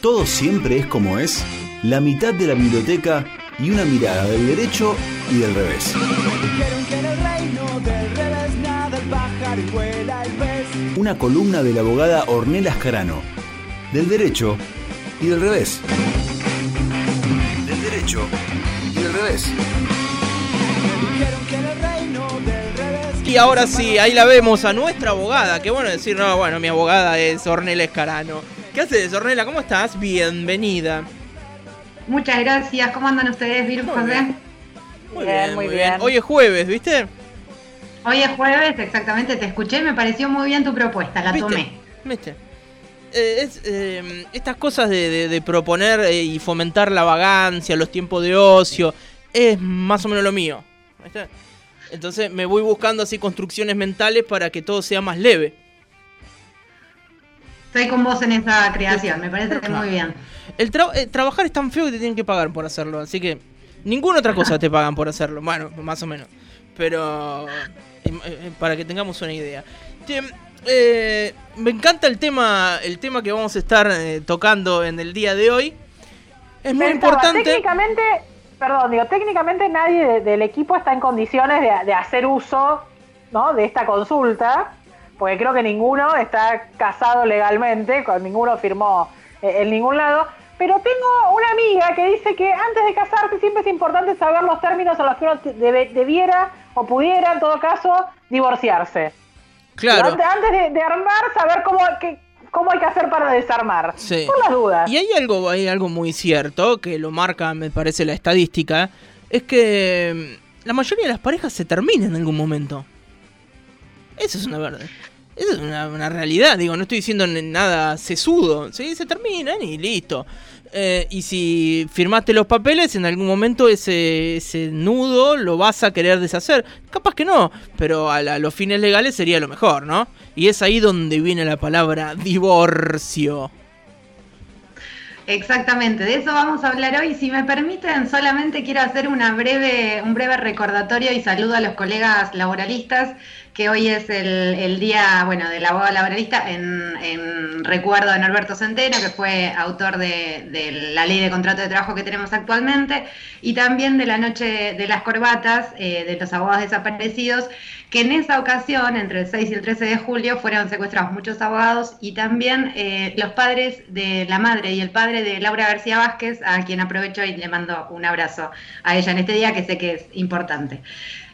Todo siempre es como es, la mitad de la biblioteca y una mirada del derecho y del revés. Una columna de la abogada Ornella Ascarano, del derecho y del revés. Del derecho y del revés. Y ahora sí, ahí la vemos a nuestra abogada. Qué bueno decir, no, bueno, mi abogada es Ornella Escarano. ¿Qué haces, Ornella? ¿Cómo estás? Bienvenida. Muchas gracias. ¿Cómo andan ustedes, Virus Muy José? bien. Muy bien, muy bien. Hoy es jueves, ¿viste? Hoy es jueves, exactamente. Te escuché me pareció muy bien tu propuesta. La ¿Viste? tomé. ¿Viste? Eh, es, eh, estas cosas de, de- de proponer eh, y fomentar la vagancia, los tiempos de ocio, es más o menos lo mío. ¿viste? Entonces me voy buscando así construcciones mentales para que todo sea más leve. Estoy con vos en esa creación. Me parece muy bien. El tra- eh, trabajar es tan feo que te tienen que pagar por hacerlo, así que ninguna otra cosa te pagan por hacerlo. Bueno, más o menos. Pero eh, eh, para que tengamos una idea. Eh, me encanta el tema, el tema que vamos a estar eh, tocando en el día de hoy. Es muy Pensaba, importante. Técnicamente, perdón, digo, técnicamente nadie de- del equipo está en condiciones de, de hacer uso ¿no? de esta consulta, porque creo que ninguno está casado legalmente, con ninguno firmó eh, en ningún lado. Pero tengo una amiga que dice que antes de casarse siempre es importante saber los términos en los que uno debiera o pudiera, en todo caso, divorciarse. Claro. Antes, antes de, de armar, saber cómo, qué- cómo hay que hacer para desarmar. Sí. Por las dudas. Y hay algo, hay algo muy cierto, que lo marca, me parece, la estadística, es que mm, la mayoría de las parejas se terminan en algún momento. Eso es una verdad. Eso es una, realidad, digo, no estoy diciendo nada sesudo, ¿sí? Se terminan y listo. Eh, y si firmaste los papeles, en algún momento ese, ese nudo lo vas a querer deshacer. Capaz que no, pero a, la- a los fines legales sería lo mejor, ¿no? Y es ahí donde viene la palabra divorcio. Exactamente, de eso vamos a hablar hoy. Si me permiten, solamente quiero hacer una breve, un breve recordatorio y saludo a los colegas laboralistas, que hoy es el, día bueno, del abogado laboralista en, recuerdo de Norberto Centeno, que fue autor de, de la ley de contrato de trabajo que tenemos actualmente, y también de la noche de las corbatas eh, de los abogados desaparecidos, que en esa ocasión, entre el 6 y el 13 de julio, fueron secuestrados muchos abogados y también eh, los padres de la madre y el padre de Laura García Vázquez, a quien aprovecho y le mando un abrazo a ella en este día, que sé que es importante.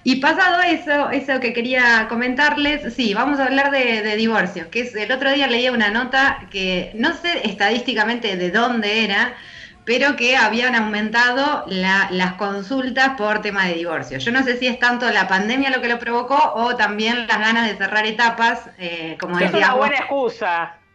Y pasado eso, eso que quería comentarles, sí, vamos a hablar de, de divorcios, que es, el otro día leía una nota que no sé estadísticamente de dónde era, pero que habían aumentado la- las consultas por tema de divorcio. Yo no sé si es tanto la pandemia lo que lo provocó o también las ganas de cerrar etapas, eh, como Es decía una buena excusa.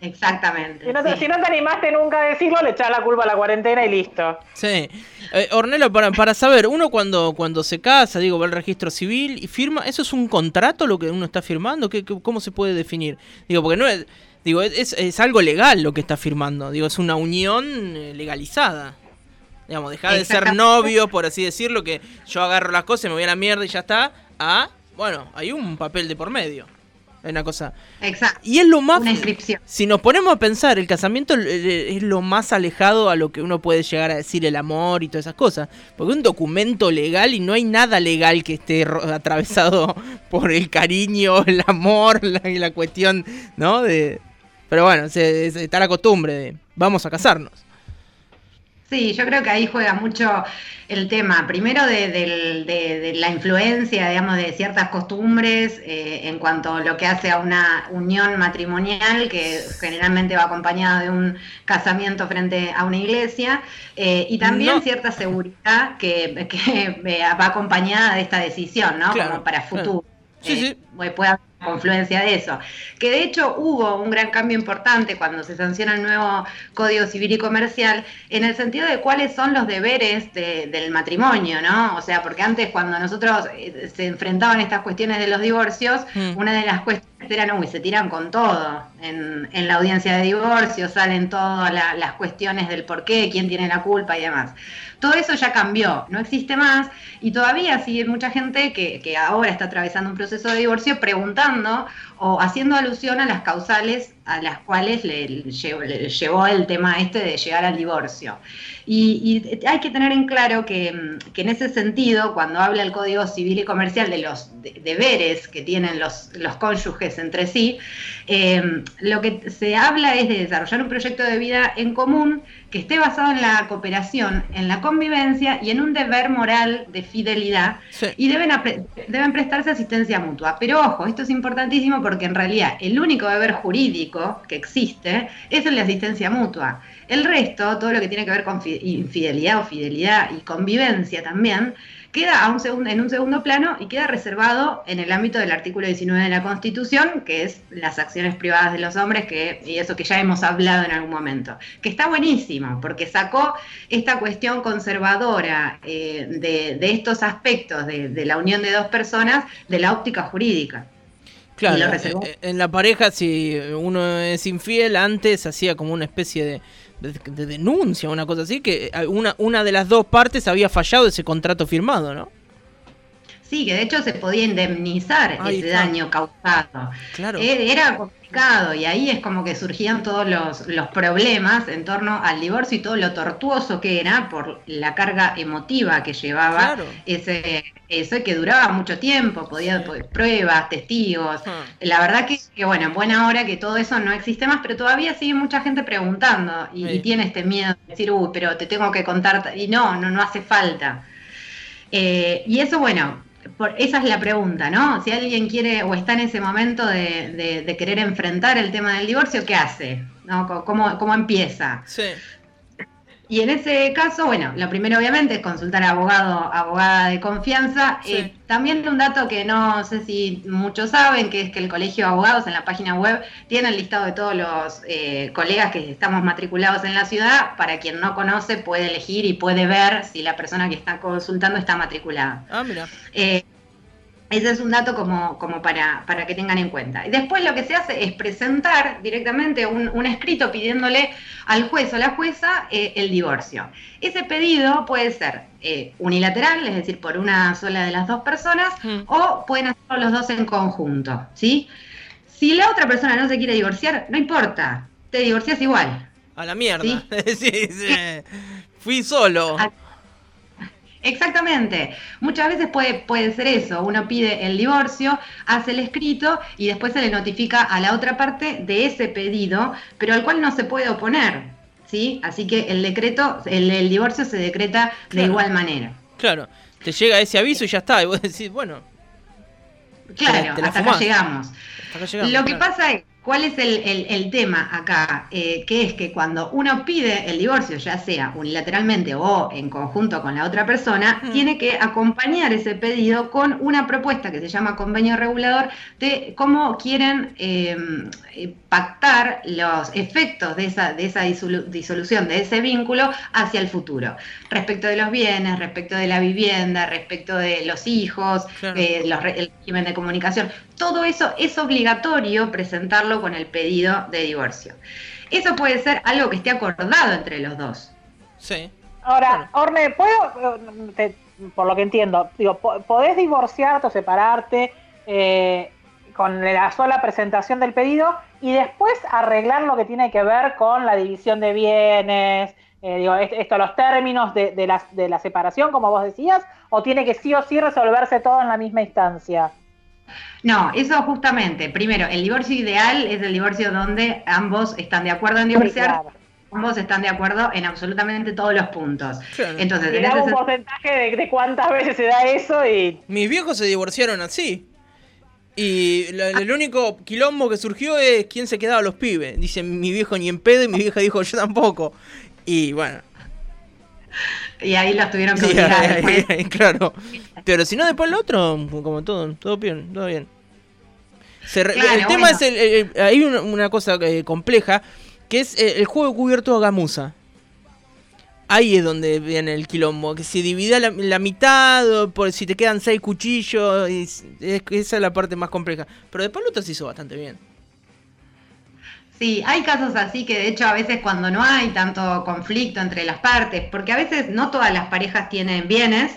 Exactamente. Si no, te, sí. si no te animaste nunca a decirlo, le echás la culpa a la cuarentena y listo. Sí. Eh, Ornella, para, para saber, uno cuando, cuando se casa, digo, va al registro civil y firma, ¿eso es un contrato lo que uno está firmando? ¿Qué, qué- cómo se puede definir? Digo, porque no es, digo, es, es algo legal lo que está firmando, digo, es una unión eh, legalizada. Digamos, dejar de ser novio, por así decirlo, que yo agarro las cosas, me voy a la mierda y ya está, a, bueno, hay un papel de por medio. Hay una cosa. Exacto. Y es lo más. Una inscripción. Si nos ponemos a pensar, el casamiento eh, es lo más alejado a lo que uno puede llegar a decir el amor y todas esas cosas. Porque es un documento legal y no hay nada legal que esté atravesado por el cariño, el amor la, la cuestión, ¿no? De, pero bueno, se, se- está la costumbre de vamos a casarnos. Sí, yo creo que ahí juega mucho el tema, primero de, del- de- de la influencia, digamos, de ciertas costumbres eh, en cuanto a lo que hace a una unión matrimonial que generalmente va acompañada de un casamiento frente a una iglesia eh, y también No. cierta seguridad que, que, eh, va acompañada de esta decisión, ¿no? Claro, Como para claro. Sí, Eh, sí. puede haber confluencia de eso. Que de hecho hubo un gran cambio importante cuando se sanciona el nuevo Código Civil y Comercial, en el sentido de cuáles son los deberes de- del matrimonio, ¿no? O sea, porque antes cuando nosotros eh, se enfrentaban estas cuestiones de los divorcios, Mm. una de las cuestiones eran, uy, se tiran con todo. En, en la audiencia de divorcio salen todas la- las cuestiones del por qué, quién tiene la culpa y demás. Todo eso ya cambió, no existe más y todavía sigue mucha gente que, que ahora está atravesando un proceso de divorcio preguntando o haciendo alusión a las causales a las cuales le, llevó, el tema este de llegar al divorcio. Y, hay que tener en claro que, en ese sentido, cuando habla el Código Civil y Comercial de los deberes que tienen los, los cónyuges entre sí, eh, lo que se habla es de desarrollar un proyecto de vida en común que esté basado en la cooperación, en la convivencia y en un deber moral de fidelidad y deben, deben prestarse asistencia mutua. Pero ojo, esto es importantísimo porque en realidad el único deber jurídico que existe es el de asistencia mutua. El resto, todo lo que tiene que ver con infidelidad o fidelidad y convivencia también, queda en un segundo plano y queda reservado en el ámbito del artículo 19 de la Constitución, que es las acciones privadas de los hombres, que, y eso que ya hemos hablado en algún momento, que está buenísimo, porque sacó esta cuestión conservadora eh, de, estos aspectos de, la unión de dos personas de la óptica jurídica. Claro, eh, eh, en la pareja si uno es infiel, antes hacía como una especie de de, denuncia, una cosa así, que eh, una, una de las dos partes había fallado ese contrato firmado, ¿no? Sí, que de hecho se podía indemnizar ese daño causado. Claro. Era y ahí es como que surgían todos los, los, problemas en torno al divorcio y todo lo tortuoso que era por la carga emotiva que llevaba ese eso que duraba mucho tiempo, podía pruebas, testigos. Ah. La verdad que, que, bueno, en buena hora que todo eso no existe más, pero todavía sigue mucha gente preguntando y, tiene este miedo de decir, uy, pero te tengo que contar y no, no, no hace falta. Eh, y eso, bueno, esa es la pregunta, ¿no? Si alguien quiere o está en ese momento de, querer enfrentar el tema del divorcio, ¿qué hace? ¿No? ¿Cómo, ¿Cómo, empieza? Sí. Y en ese caso, bueno, lo primero obviamente es consultar a abogado, abogada de confianza. Eh, también un dato que no sé si muchos saben, que es que el Colegio de Abogados en la página web tiene el listado de todos los eh, colegas que estamos matriculados en la ciudad. Para quien no conoce puede elegir y puede ver si la persona que está consultando está matriculada. Ah, mira. Eh, ese es un dato como, como para, para, que tengan en cuenta. Y después lo que se hace es presentar directamente un, escrito pidiéndole al juez o la jueza eh, el divorcio. Ese pedido puede ser eh, unilateral, es decir, por una sola de las dos personas, mm. o pueden hacerlo los dos en conjunto. ¿sí? Si la otra persona no se quiere divorciar, no importa, te divorcias igual. A la mierda. ¿sí? Fui solo. Exactamente. Muchas veces puede, puede ser eso. Uno pide el divorcio, hace el escrito y después se le notifica a la otra parte de ese pedido, pero al cual no se puede oponer. ¿sí? Así que el decreto, el, divorcio se decreta de igual manera. Claro. Te llega ese aviso y ya está. Y vos decís, bueno. Claro, hasta, acá llegamos. Lo que pasa es ¿Cuál es el, tema acá? Eh, que es que cuando uno pide el divorcio, ya sea unilateralmente o en conjunto con la otra persona, tiene que acompañar ese pedido con una propuesta que se llama convenio regulador de cómo quieren eh, eh, pactar los efectos de esa, de esa disolución, de ese vínculo hacia el futuro. Respecto de los bienes, respecto de la vivienda, respecto de los hijos, el régimen de comunicación, todo eso es obligatorio presentarlo con el pedido de divorcio. Eso puede ser algo que esté acordado entre los dos. Sí. Ahora, Orne, ¿puedo, por lo que entiendo, digo, podés divorciarte o separarte eh, con la sola presentación del pedido y después arreglar lo que tiene que ver con la división de bienes, eh, digo, esto, los términos de, de, la, de la separación, como vos decías, o tiene que sí o sí resolverse todo en la misma instancia? No, eso justamente. Primero, el divorcio ideal es el divorcio donde ambos están de acuerdo en divorciar. Ambos están de acuerdo en absolutamente todos los puntos. Entonces, en un porcentaje de, cuántas veces se da eso y. Mis viejos se divorciaron así. Y el único quilombo que surgió es quién se quedaba los pibes. Dice mi viejo ni en pedo y mi vieja dijo yo tampoco. Y bueno. Y ahí los tuvieron que claro. Pero si no, después el otro, como todo, todo bien, todo bien. el tema es, el, hay una, cosa eh, compleja, que es eh, el, juego cubierto a gamuza. Ahí es donde viene el quilombo, que si divide la, mitad, o por si te quedan seis cuchillos, esa es la parte más compleja. Pero después el otro se hizo bastante bien. Sí, hay casos así que de hecho a veces cuando no hay tanto conflicto entre las partes, porque a veces no todas las parejas tienen bienes,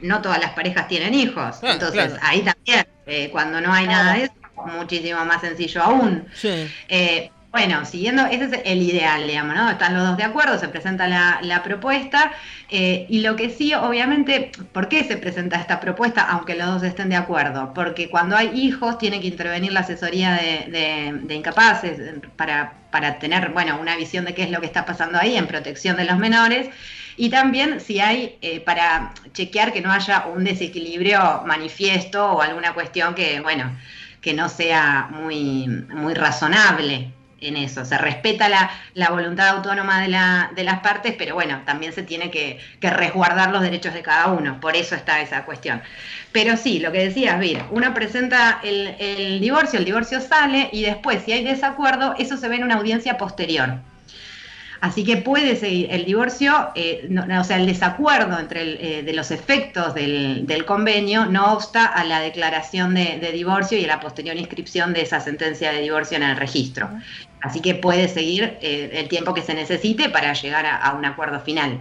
no todas las parejas tienen hijos. Ah, Entonces ahí también, eh, cuando no hay nada de eso, muchísimo más sencillo aún. Sí. Eh, bueno, siguiendo, ese es el ideal, digamos, ¿no? Están los dos de acuerdo, se presenta la, propuesta eh, y lo que sí, obviamente, ¿por qué se presenta esta propuesta aunque los dos estén de acuerdo? Porque cuando hay hijos tiene que intervenir la asesoría de, incapaces para, para tener, bueno, una visión de qué es lo que está pasando ahí en protección de los menores y también si hay eh, para chequear que no haya un desequilibrio manifiesto o alguna cuestión que, bueno, que no sea muy, muy razonable en eso. Se respeta la, la voluntad autónoma de, la, de, las partes, pero bueno, también se tiene que, resguardar los derechos de cada uno. Por eso está esa cuestión. Pero sí, lo que decías, Vir, uno presenta el, el divorcio, el divorcio sale y después, si hay desacuerdo, eso se ve en una audiencia posterior. Así que puede seguir el divorcio, eh, o sea, el desacuerdo entre eh, de los efectos del, convenio no obsta a la declaración de, divorcio y a la posterior inscripción de esa sentencia de divorcio en el registro. Así que puede seguir eh, el tiempo que se necesite para llegar a, un acuerdo final.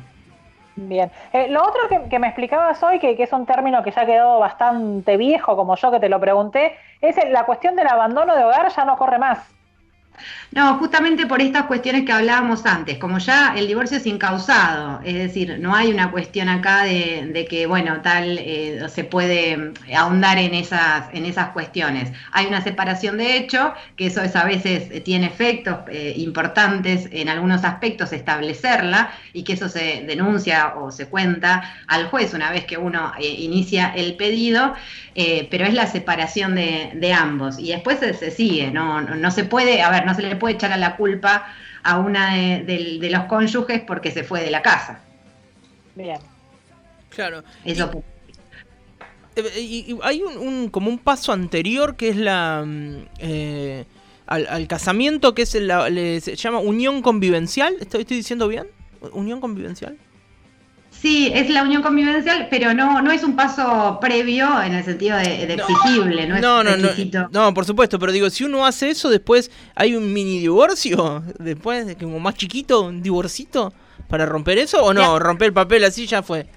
Bien. lo otro que, me explicabas hoy, que, que, es un término que ya ha quedado bastante viejo, como yo que te lo pregunté, es la cuestión del abandono de hogar ya no corre más. No, justamente por estas cuestiones que hablábamos antes, como ya el divorcio es incausado, es decir, no hay una cuestión acá de, que, bueno, tal, eh, se puede ahondar en esas, en esas cuestiones. Hay una separación de hecho, que eso es, a veces eh, tiene efectos eh, importantes en algunos aspectos establecerla y que eso se denuncia o se cuenta al juez una vez que uno inicia el pedido, pero es la separación de, ambos y después se, sigue, no se puede, a ver, no se le puede echar a la culpa a una de, los cónyuges porque se fue de la casa. Bien. Claro. Eso. Y, hay un, como un paso anterior que es la mm, eh, al, casamiento que es la, se llama unión convivencial. ¿Estoy, ¿Estoy diciendo bien? ¿Unión convivencial? Sí, es la unión convivencial, pero no, no es un paso previo en el sentido de, exigible, no, no es no, no, por supuesto, pero digo, si uno hace eso, después hay un mini divorcio, después, de como más chiquito, un divorcito, para romper eso, o no, romper el papel así ya fue.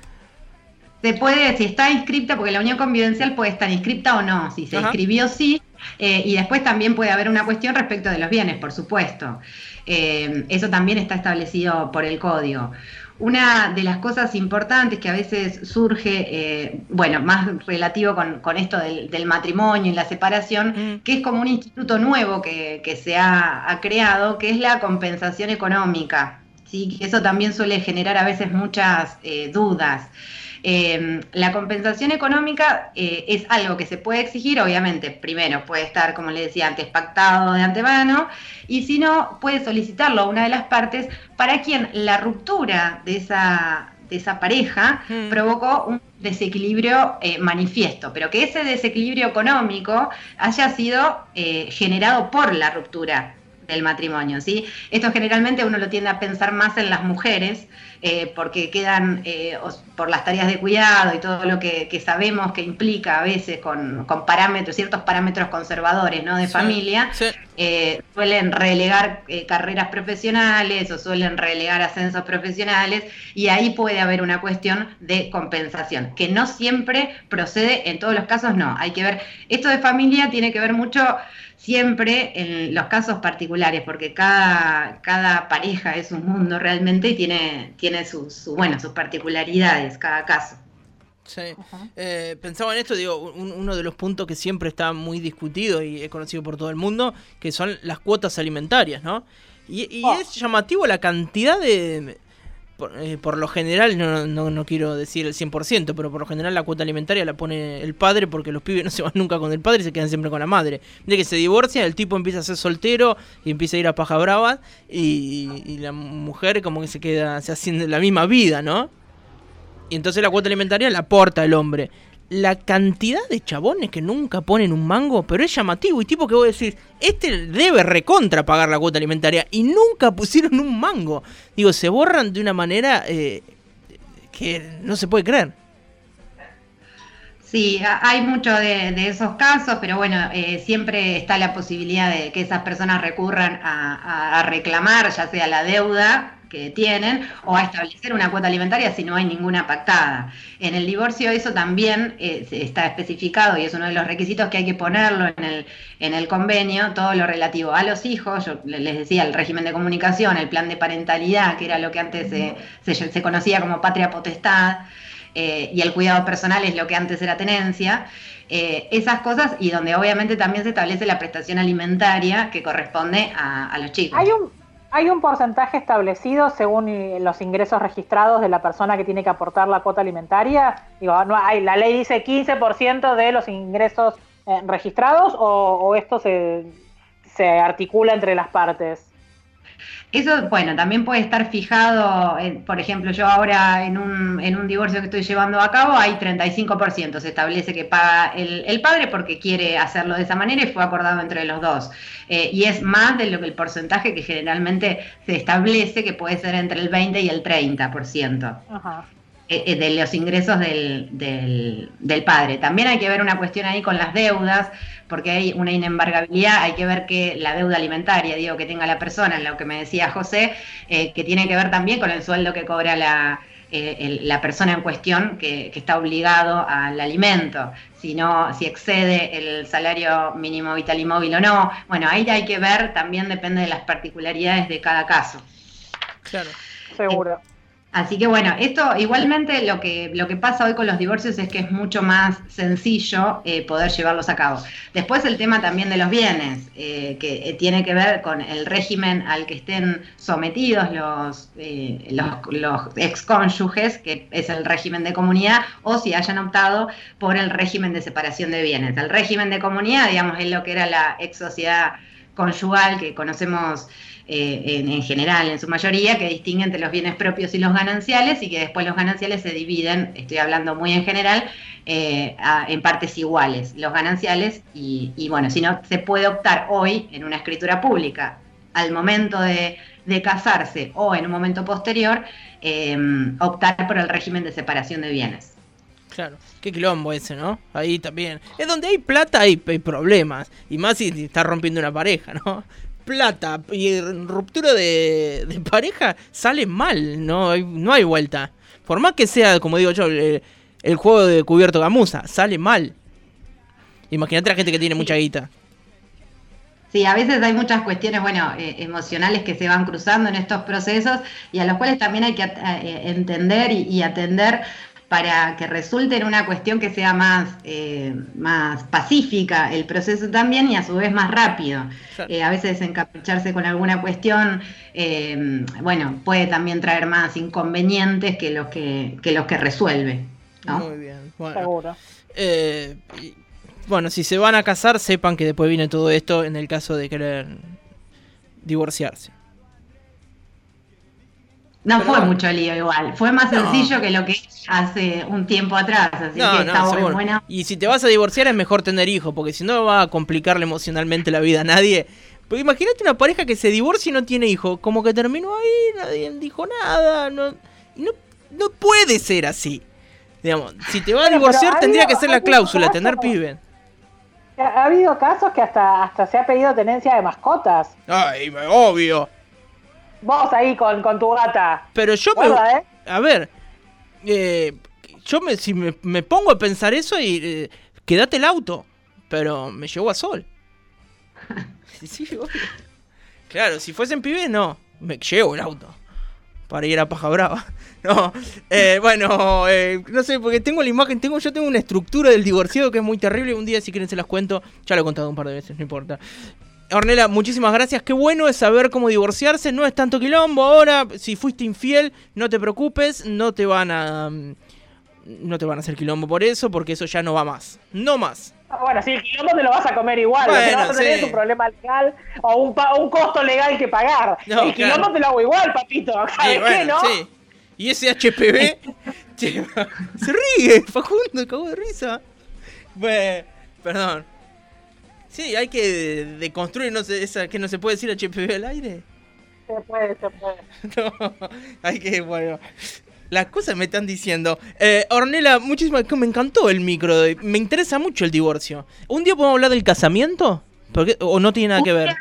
Se puede, si está inscripta, porque la unión convivencial puede estar inscripta o no, si se inscribió sí, eh, y después también puede haber una cuestión respecto de los bienes, por supuesto. Eh, eso también está establecido por el código. Una de las cosas importantes que a veces surge, eh, bueno, más relativo con, esto del, matrimonio y la separación, mm. que es como un instituto nuevo que, se ha, creado, que es la compensación económica. ¿sí? Eso también suele generar a veces muchas eh, dudas. Em, la compensación económica eh, es algo que se puede exigir, obviamente, primero puede estar, como le decía antes, pactado de antemano, y si no, puede solicitarlo a una de las partes para quien la ruptura de esa, de esa pareja mm. provocó un desequilibrio eh, manifiesto, pero que ese desequilibrio económico haya sido eh, generado por la ruptura del matrimonio, ¿sí? Esto generalmente uno lo tiende a pensar más en las mujeres, eh, porque quedan eh, por las tareas de cuidado y todo lo que, sabemos que implica a veces con, parámetros, ciertos parámetros conservadores ¿no? de familia, eh, suelen relegar carreras profesionales o suelen relegar ascensos profesionales y ahí puede haber una cuestión de compensación, que no siempre procede, en todos los casos no, hay que ver, esto de familia tiene que ver mucho siempre en los casos particulares, porque cada, cada pareja es un mundo realmente y tiene, tiene sus, su, bueno, sus particularidades, cada caso. Sí. Eh, pensaba en esto, digo, uno de los puntos que siempre está muy discutido y es conocido por todo el mundo, que son las cuotas alimentarias, ¿no? Y, oh. es llamativo la cantidad de, eh, por, lo general, no, no, no, quiero decir el 100%, pero por lo general la cuota alimentaria la pone el padre porque los pibes no se van nunca con el padre y se quedan siempre con la madre. De que se divorcia, el tipo empieza a ser soltero y empieza a ir a paja brava y, la mujer como que se queda, se haciendo la misma vida, ¿no? Y entonces la cuota alimentaria la aporta el hombre la cantidad de chabones que nunca ponen un mango, pero es llamativo. Y tipo que vos decís, este debe recontra pagar la cuota alimentaria. Y nunca pusieron un mango. Digo, se borran de una manera eh, que no se puede creer. Sí, hay mucho de, esos casos, pero bueno, eh, siempre está la posibilidad de que esas personas recurran a reclamar, ya sea la deuda que tienen o a establecer una cuota alimentaria si no hay ninguna pactada. En el divorcio eso también eh, está especificado y es uno de los requisitos que hay que ponerlo en el, en el convenio, todo lo relativo a los hijos, yo les decía, el régimen de comunicación, el plan de parentalidad, que era lo que antes se, conocía como patria potestad, eh, y el cuidado personal es lo que antes era tenencia. Eh, esas cosas y donde obviamente también se establece la prestación alimentaria que corresponde a, los chicos. Hay un, hay un porcentaje establecido según eh, los ingresos registrados de la persona que tiene que aportar la cuota alimentaria. Digo, no hay, la ley dice 15% de los ingresos eh, registrados o, esto se, se articula entre las partes. Eso, bueno, también puede estar fijado, por ejemplo, yo ahora en un, en un divorcio que estoy llevando a cabo hay 35%, se establece que paga el, padre porque quiere hacerlo de esa manera y fue acordado entre los dos. Eh, y es más de lo que el porcentaje que generalmente se establece, que puede ser entre el 20 y el 30%. Ajá. Eh, eh, de los ingresos del, del, padre. También hay que ver una cuestión ahí con las deudas, porque hay una inembargabilidad, hay que ver que la deuda alimentaria, digo, que tenga la persona, lo que me decía José, eh, que tiene que ver también con el sueldo que cobra la, la persona en cuestión que, está obligado al alimento, si no, si excede el salario mínimo vital y móvil o no. Bueno, ahí hay que ver, también depende de las particularidades de cada caso. Claro, seguro. Así que bueno, esto igualmente lo que, lo que pasa hoy con los divorcios es que es mucho más sencillo eh, poder llevarlos a cabo. Después el tema también de los bienes, eh, que eh, tiene que ver con el régimen al que estén sometidos los, los, los excónyuges, que es el régimen de comunidad, o si hayan optado por el régimen de separación de bienes. El régimen de comunidad, digamos, es lo que era la ex sociedad conyugal que conocemos eh, en, general, en su mayoría, que distingue entre los bienes propios y los gananciales y que después los gananciales se dividen, estoy hablando muy en general, eh, en partes iguales, los gananciales y, bueno, si no, se puede optar hoy en una escritura pública al momento de, casarse o en un momento posterior, em, optar por el régimen de separación de bienes. Claro, qué quilombo ese, ¿no? Ahí también. Es donde hay plata hay, hay problemas. Y más si está rompiendo una pareja, ¿no? plata y ruptura de, pareja sale mal, no hay, no hay vuelta. Por más que sea, como digo yo, el, juego de cubierto gamuza, sale mal. Imagínate la gente que tiene mucha guita. Sí, a veces hay muchas cuestiones, bueno, eh, emocionales que se van cruzando en estos procesos y a los cuales también hay que eh, entender y, atender para que resulte en una cuestión que sea más, eh, más pacífica el proceso también y a su vez más rápido. Eh, a veces encapricharse con alguna cuestión, eh, bueno, puede también traer más inconvenientes que los que, los que resuelve. Muy bien, bueno. bueno, si se van a casar, sepan que después viene todo esto en el caso de querer divorciarse. No fue mucho lío igual, fue más sencillo que lo que hace un tiempo atrás, así que está bueno. Y si te vas a divorciar es mejor tener hijos, porque si no va a complicarle emocionalmente la vida a nadie. Porque imagínate una pareja que se divorcia y no tiene hijos, como que terminó ahí, nadie dijo nada, no, no, puede ser así. Digamos, si te vas a divorciar tendría que ser la cláusula, tener pibe. Ha habido casos que hasta, hasta se ha pedido tenencia de mascotas. Ay, obvio. Vos ahí con, tu gata. Pero yo me. ¿eh? A ver. Eh, yo me, si me, pongo a pensar eso y. Eh, quédate el auto. Pero me llevo a sol. sí, Claro, si fuesen pibes, no. Me llevo el auto. Para ir a Paja Brava. No, eh, bueno, no sé, porque tengo la imagen, tengo, yo tengo una estructura del divorciado que es muy terrible. Un día, si quieren, se las cuento. Ya lo he contado un par de veces, no importa. Ornela, muchísimas gracias. Qué bueno es saber cómo divorciarse. No es tanto quilombo. Ahora, si fuiste infiel, no te preocupes. No te van a. Mm, no te van a hacer quilombo por eso, porque eso ya no va más. No más. Bueno, si el quilombo te lo vas a comer igual. Bueno, vas a tener un problema legal o un, un, costo legal que pagar. el quilombo te lo hago igual, papito. ¿Sabes qué, no? Sí. Y ese HPV. se ríe, Facundo, acabo de risa. Bueno, perdón. Sí, hay que deconstruir, no sé, esa que no se puede decir HPV al aire. Se puede, se puede. no, hay que, bueno. Las cosas me están diciendo. Eh, Ornella, muchísimas me encantó el micro. Me interesa mucho el divorcio. ¿Un día podemos hablar del casamiento? Porque, ¿O no tiene nada que ver?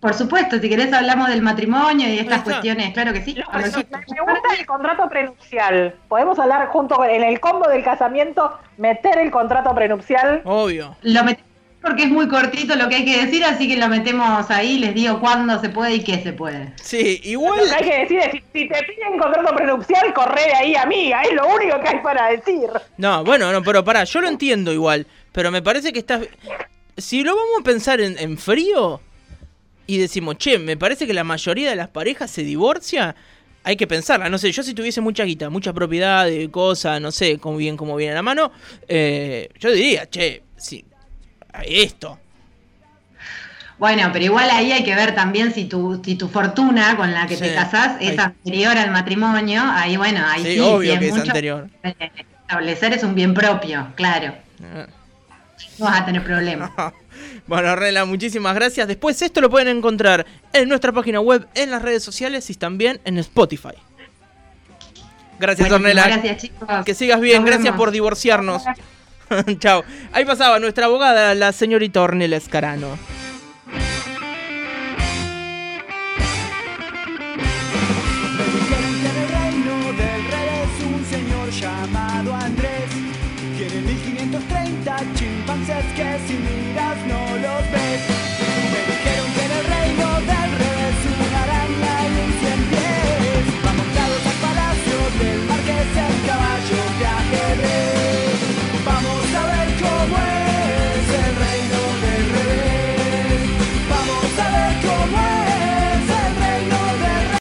Por supuesto, si querés hablamos del matrimonio y de estas cuestiones, claro que sí. Me Cuando me gusta el contrato prenupcial. Podemos hablar junto en el combo del casamiento, meter el contrato prenupcial. Obvio. Lo metemos porque es muy cortito lo que hay que decir, así que lo metemos ahí, les digo cuándo se puede y qué se puede. Sí, igual. Lo que hay que decir es, si, si te piden contrato prenupcial, corre de ahí, amiga. Es lo único que hay para decir. No, bueno, no, pero pará, yo lo entiendo igual, pero me parece que estás... Si lo vamos a pensar en, en frío y decimos, che, me parece que la mayoría de las parejas se divorcia, hay que pensarla, no sé, yo si tuviese mucha guita, mucha propiedad de cosas, no sé cómo bien cómo viene a la mano, eh, yo diría, che, sí, esto. Bueno, pero igual ahí hay que ver también si tu, si tu fortuna con la que Sí, te casás es ahí. anterior al matrimonio, ahí bueno, ahí Sí, sí, obvio si que es mucho, anterior. Establecer es un bien propio, claro. Ah. No vas a tener problemas. Bueno, Rela, muchísimas gracias. Después esto lo pueden encontrar en nuestra página web, en las redes sociales y también en Spotify. Gracias, Ornella. Gracias, chicos. Que sigas bien, Nos gracias vemos. por divorciarnos. Chao. Ahí pasaba nuestra abogada, la señorita Ornella Escarano.